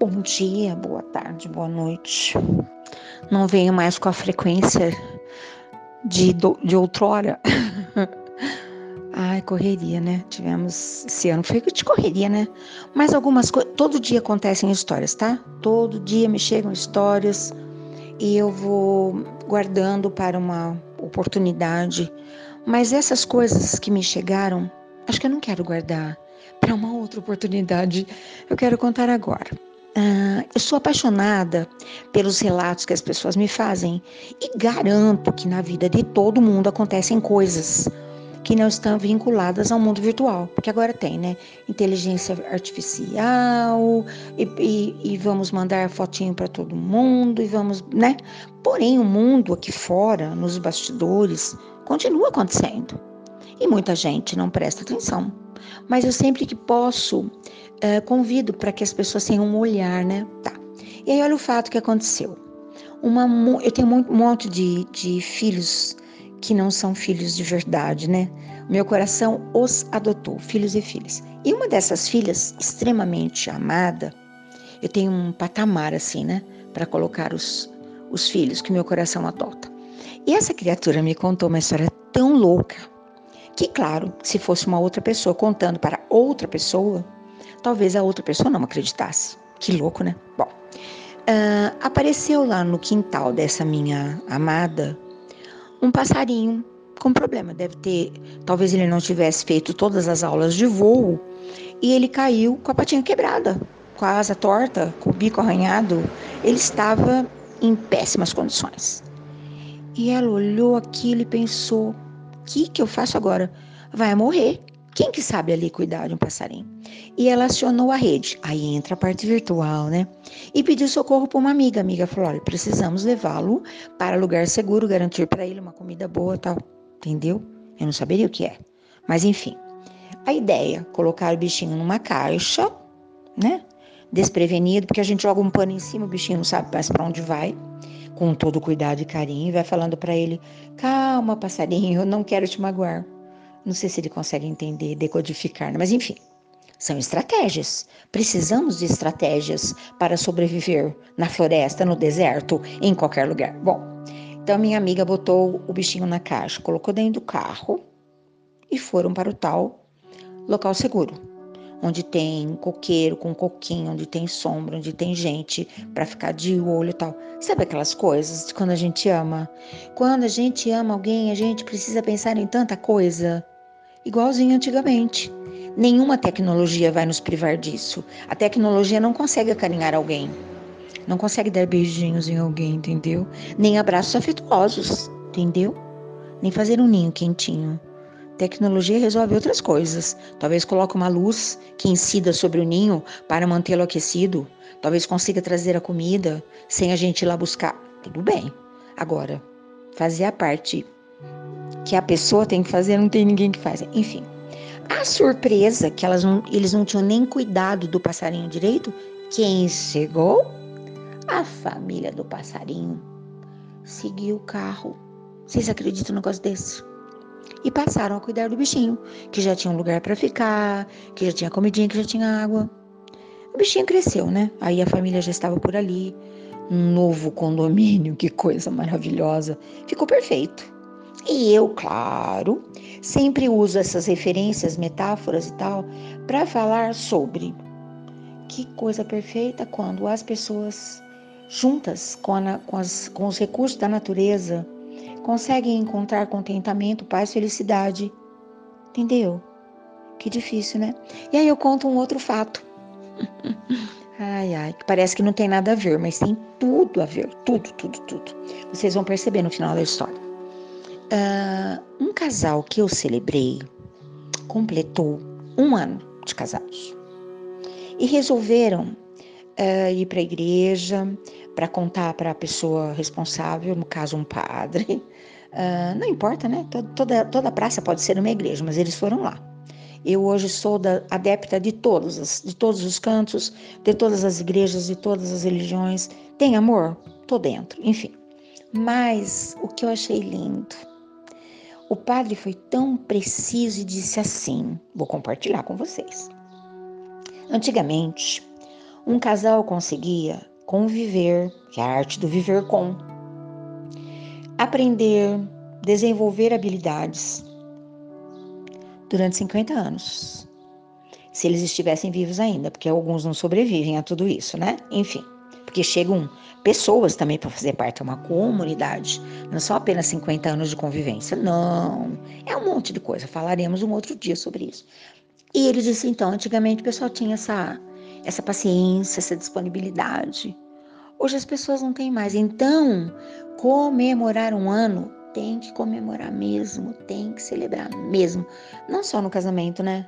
Bom dia, boa tarde, boa noite. Não venho mais com a frequência de, de outrora. Ai, correria, né? Tivemos esse ano. Foi de correria, né? Mas algumas coisas. Todo dia acontecem histórias, tá? Todo dia me chegam histórias e eu vou guardando para uma oportunidade. Mas essas coisas que me chegaram, acho que eu não quero guardar para uma outra oportunidade. Eu quero contar agora. Uh, eu sou apaixonada pelos relatos que as pessoas me fazem e garanto que na vida de todo mundo acontecem coisas que não estão vinculadas ao mundo virtual, porque agora tem, né? Inteligência artificial e, e, e vamos mandar fotinho para todo mundo e vamos, né? Porém, o mundo aqui fora, nos bastidores, continua acontecendo e muita gente não presta atenção. Mas eu sempre que posso uh, convido para que as pessoas tenham um olhar, né? Tá. E aí olha o fato que aconteceu. Uma, eu tenho um monte de, de filhos que não são filhos de verdade, né? Meu coração os adotou, filhos e filhas. E uma dessas filhas, extremamente amada, eu tenho um patamar assim, né? Para colocar os, os filhos que meu coração adota. E essa criatura me contou uma história tão louca que, claro, se fosse uma outra pessoa contando para outra pessoa, talvez a outra pessoa não acreditasse. Que louco, né? Bom, uh, apareceu lá no quintal dessa minha amada um passarinho com problema. Deve ter, talvez ele não tivesse feito todas as aulas de voo e ele caiu com a patinha quebrada, com a asa torta, com o bico arranhado. Ele estava em péssimas condições. E ela olhou aquilo e pensou: o que, que eu faço agora? Vai morrer. Quem que sabe ali cuidar de um passarinho? E ela acionou a rede. Aí entra a parte virtual, né? E pediu socorro para uma amiga. A amiga falou: olha, precisamos levá-lo para lugar seguro, garantir para ele uma comida boa tal. Entendeu? Eu não saberia o que é. Mas enfim. A ideia, colocar o bichinho numa caixa, né? Desprevenido, porque a gente joga um pano em cima, o bichinho não sabe mais para onde vai com todo cuidado e carinho, e vai falando para ele: calma, passarinho, eu não quero te magoar. Não sei se ele consegue entender, decodificar, mas enfim, são estratégias. Precisamos de estratégias para sobreviver na floresta, no deserto, em qualquer lugar. Bom, então minha amiga botou o bichinho na caixa, colocou dentro do carro e foram para o tal local seguro, onde tem coqueiro com coquinho, onde tem sombra, onde tem gente para ficar de olho e tal. Sabe aquelas coisas de quando a gente ama? Quando a gente ama alguém, a gente precisa pensar em tanta coisa igualzinho antigamente. Nenhuma tecnologia vai nos privar disso. A tecnologia não consegue acarinhar alguém, não consegue dar beijinhos em alguém, entendeu? Nem abraços afetuosos, entendeu? Nem fazer um ninho quentinho. Tecnologia resolve outras coisas. Talvez coloque uma luz que incida sobre o ninho para mantê-lo aquecido. Talvez consiga trazer a comida sem a gente ir lá buscar. Tudo bem. Agora, fazer a parte que a pessoa tem que fazer, não tem ninguém que faz. Enfim, a surpresa que elas não, eles não tinham nem cuidado do passarinho direito, quem chegou? A família do passarinho seguiu o carro. Vocês acreditam no negócio desse? E passaram a cuidar do bichinho, que já tinha um lugar para ficar, que já tinha comidinha, que já tinha água. O bichinho cresceu, né? Aí a família já estava por ali. Um novo condomínio, que coisa maravilhosa. Ficou perfeito. E eu, claro, sempre uso essas referências, metáforas e tal, para falar sobre que coisa perfeita quando as pessoas juntas com, a, com, as, com os recursos da natureza conseguem encontrar contentamento, paz, felicidade. Entendeu? Que difícil, né? E aí eu conto um outro fato. Ai, ai, que parece que não tem nada a ver, mas tem tudo a ver, tudo, tudo, tudo. Vocês vão perceber no final da história. Uh, um casal que eu celebrei completou um ano de casados e resolveram uh, ir para a igreja para contar para a pessoa responsável, no caso um padre. Uh, não importa, né? Toda, toda praça pode ser uma igreja, mas eles foram lá. Eu hoje sou da, adepta de todos, de todos os cantos, de todas as igrejas, de todas as religiões. Tem amor? Tô dentro, enfim. Mas o que eu achei lindo o padre foi tão preciso e disse assim: vou compartilhar com vocês. Antigamente, um casal conseguia conviver, que é a arte do viver com, aprender, desenvolver habilidades durante 50 anos. Se eles estivessem vivos ainda, porque alguns não sobrevivem a tudo isso, né? Enfim, porque chegam pessoas também para fazer parte, é uma comunidade, não são apenas 50 anos de convivência, não, é um monte de coisa, falaremos um outro dia sobre isso. E ele disse então, antigamente o pessoal tinha essa, essa paciência, essa disponibilidade. Hoje as pessoas não têm mais. Então, comemorar um ano tem que comemorar mesmo, tem que celebrar mesmo. Não só no casamento, né?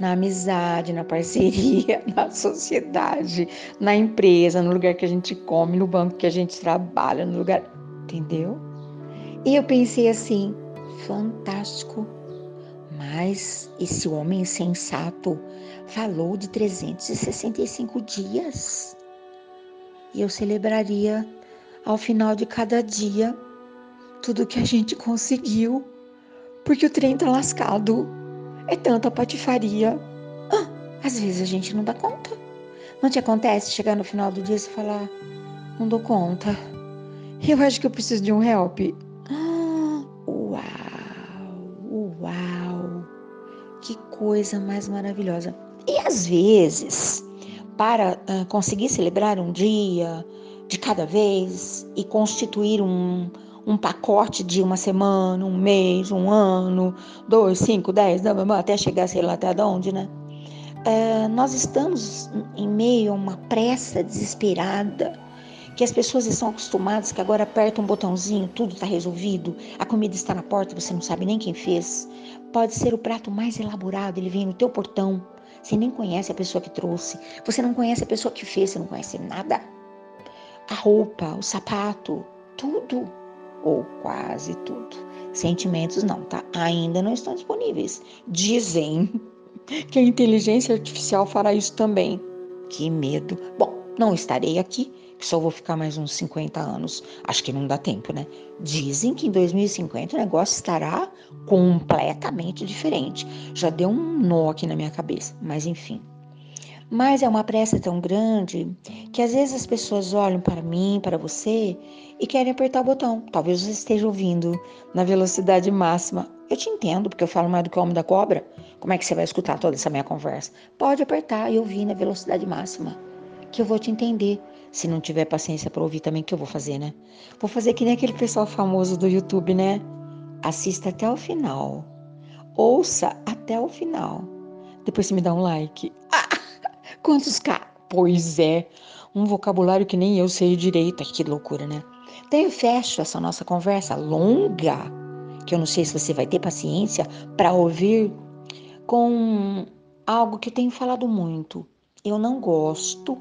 Na amizade, na parceria, na sociedade, na empresa, no lugar que a gente come, no banco que a gente trabalha, no lugar. Entendeu? E eu pensei assim: fantástico. Mas esse homem sensato falou de 365 dias. E eu celebraria ao final de cada dia tudo que a gente conseguiu, porque o trem tá lascado. É tanta patifaria. Ah, às vezes a gente não dá conta. Não te acontece chegar no final do dia e falar: não dou conta. Eu acho que eu preciso de um help. Ah, uau, uau, que coisa mais maravilhosa. E às vezes, para uh, conseguir celebrar um dia de cada vez e constituir um, um pacote de uma semana, um mês, um ano, dois, cinco, dez, até chegar, sei lá até onde, né? É, nós estamos em meio a uma pressa desesperada, que as pessoas estão acostumadas que agora aperta um botãozinho, tudo está resolvido, a comida está na porta, você não sabe nem quem fez. Pode ser o prato mais elaborado, ele vem no teu portão, você nem conhece a pessoa que trouxe, você não conhece a pessoa que fez, você não conhece nada. A roupa, o sapato, tudo ou quase tudo. Sentimentos não, tá? Ainda não estão disponíveis. Dizem que a inteligência artificial fará isso também. Que medo. Bom, não estarei aqui, que só vou ficar mais uns 50 anos. Acho que não dá tempo, né? Dizem que em 2050 o negócio estará completamente diferente. Já deu um nó aqui na minha cabeça, mas enfim. Mas é uma pressa tão grande que às vezes as pessoas olham para mim, para você e querem apertar o botão. Talvez você esteja ouvindo na velocidade máxima. Eu te entendo, porque eu falo mais do que o homem da cobra. Como é que você vai escutar toda essa minha conversa? Pode apertar e ouvir na velocidade máxima, que eu vou te entender. Se não tiver paciência para ouvir também, que eu vou fazer, né? Vou fazer que nem aquele pessoal famoso do YouTube, né? Assista até o final. Ouça até o final. Depois você me dá um like. Ah! Quantos K? Pois é, um vocabulário que nem eu sei direito. Que loucura, né? Daí eu fecho essa nossa conversa longa, que eu não sei se você vai ter paciência para ouvir, com algo que eu tenho falado muito. Eu não gosto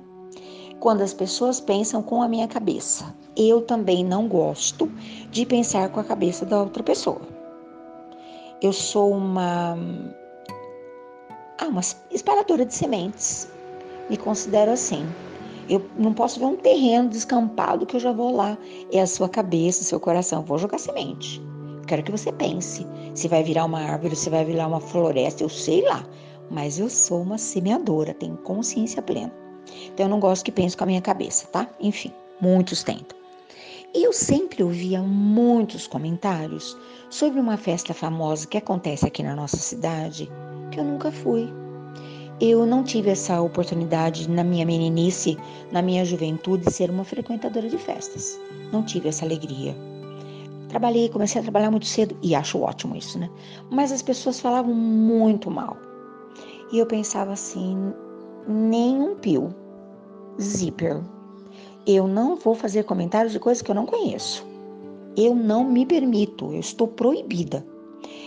quando as pessoas pensam com a minha cabeça. Eu também não gosto de pensar com a cabeça da outra pessoa. Eu sou uma, ah, uma espalhadora de sementes me considero assim. Eu não posso ver um terreno descampado que eu já vou lá. É a sua cabeça, seu coração. Vou jogar semente. Quero que você pense. Se vai virar uma árvore, se vai virar uma floresta, eu sei lá. Mas eu sou uma semeadora, tenho consciência plena. Então eu não gosto que pense com a minha cabeça, tá? Enfim, muitos tentam. E eu sempre ouvia muitos comentários sobre uma festa famosa que acontece aqui na nossa cidade, que eu nunca fui. Eu não tive essa oportunidade na minha meninice, na minha juventude, de ser uma frequentadora de festas. Não tive essa alegria. Trabalhei, comecei a trabalhar muito cedo e acho ótimo isso, né? Mas as pessoas falavam muito mal. E eu pensava assim: nem um pio. Zíper. Eu não vou fazer comentários de coisas que eu não conheço. Eu não me permito, eu estou proibida.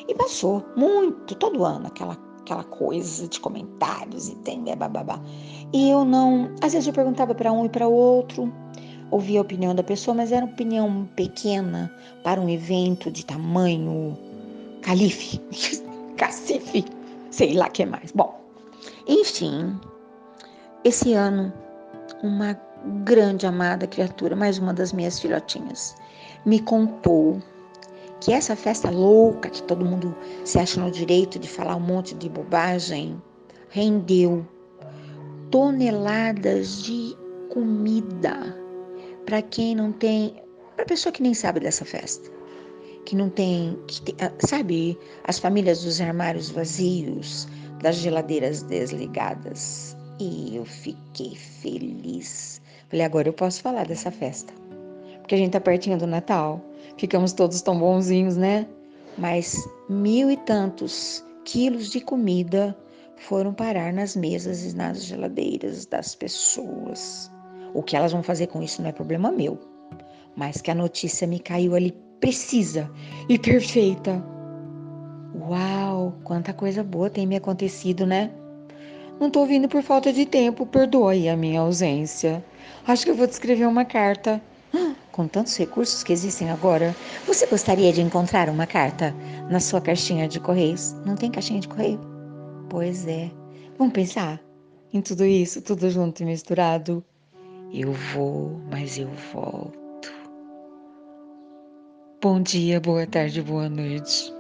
E passou muito, todo ano, aquela aquela coisa de comentários e tem né, bababá. E eu não, às vezes eu perguntava para um e para outro, ouvia a opinião da pessoa, mas era uma opinião pequena para um evento de tamanho calife, cacife, sei lá que mais. Bom, enfim, esse ano uma grande amada criatura, mais uma das minhas filhotinhas, me contou que essa festa louca que todo mundo se acha no direito de falar um monte de bobagem rendeu toneladas de comida para quem não tem, para pessoa que nem sabe dessa festa, que não tem, que tem, ah, sabe, as famílias dos armários vazios, das geladeiras desligadas. E eu fiquei feliz. Falei, agora eu posso falar dessa festa. Porque a gente tá pertinho do Natal. Ficamos todos tão bonzinhos, né? Mas mil e tantos quilos de comida foram parar nas mesas e nas geladeiras das pessoas. O que elas vão fazer com isso não é problema meu. Mas que a notícia me caiu ali precisa e perfeita. Uau, quanta coisa boa tem me acontecido, né? Não tô vindo por falta de tempo, perdoe a minha ausência. Acho que eu vou te escrever uma carta. Com tantos recursos que existem agora, você gostaria de encontrar uma carta na sua caixinha de correios? Não tem caixinha de correio? Pois é. Vamos pensar em tudo isso, tudo junto e misturado. Eu vou, mas eu volto. Bom dia, boa tarde, boa noite.